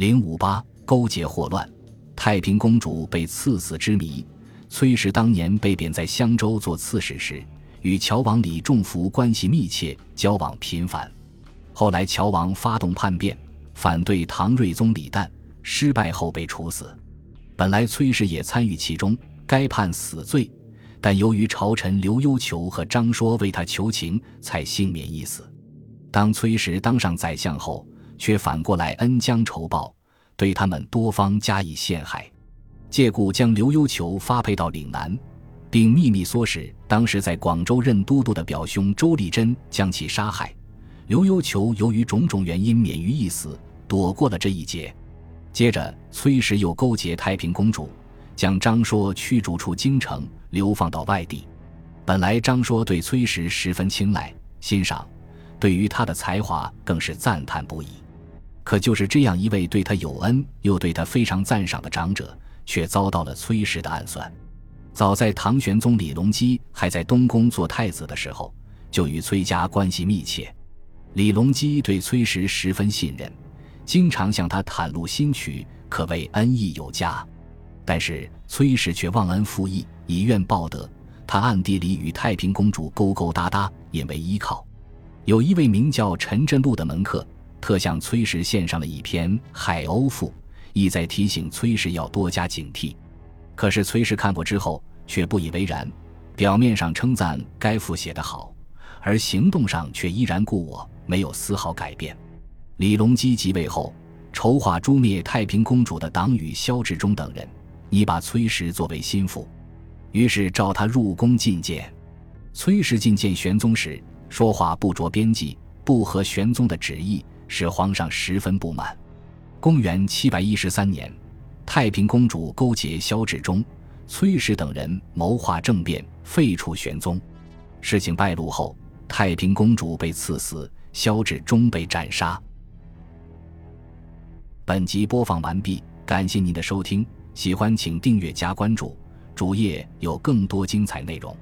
零五八勾结祸乱，太平公主被赐死之谜。崔氏当年被贬在襄州做刺史时，与乔王李仲福关系密切，交往频繁。后来乔王发动叛变，反对唐睿宗李旦，失败后被处死。本来崔氏也参与其中，该判死罪，但由于朝臣刘幽求和张说为他求情，才幸免一死。当崔氏当上宰相后，却反过来恩将仇报，对他们多方加以陷害。借故将刘幽求发配到岭南，并秘密唆使当时在广州任都督的表兄周立珍将其杀害。刘幽求由于种种原因免于一死，躲过了这一劫。接着，崔氏又勾结太平公主，将张说驱逐出京城，流放到外地。本来张说对崔氏十分青睐欣赏，对于他的才华更是赞叹不已。可就是这样一位对他有恩又对他非常赞赏的长者。却遭到了崔氏的暗算。早在唐玄宗李隆基还在东宫做太子的时候，就与崔家关系密切。李隆基对崔氏十分信任，经常向他袒露心曲，可谓恩义有加。但是崔氏却忘恩负义，以怨报德。他暗地里与太平公主勾勾搭搭，引为依靠。有一位名叫陈振禄的门客，特向崔氏献上了一篇《海鸥赋》。意在提醒崔氏要多加警惕，可是崔氏看过之后却不以为然，表面上称赞该赋写得好，而行动上却依然故我，没有丝毫改变。李隆基即位后，筹划诛灭太平公主的党羽萧志忠等人，拟把崔氏作为心腹，于是召他入宫觐见。崔氏觐见玄宗时，说话不着边际，不合玄宗的旨意，使皇上十分不满。公元七百一十三年，太平公主勾结萧志忠、崔氏等人谋划政变，废黜玄宗。事情败露后，太平公主被赐死，萧志忠被斩杀。本集播放完毕，感谢您的收听，喜欢请订阅加关注，主页有更多精彩内容。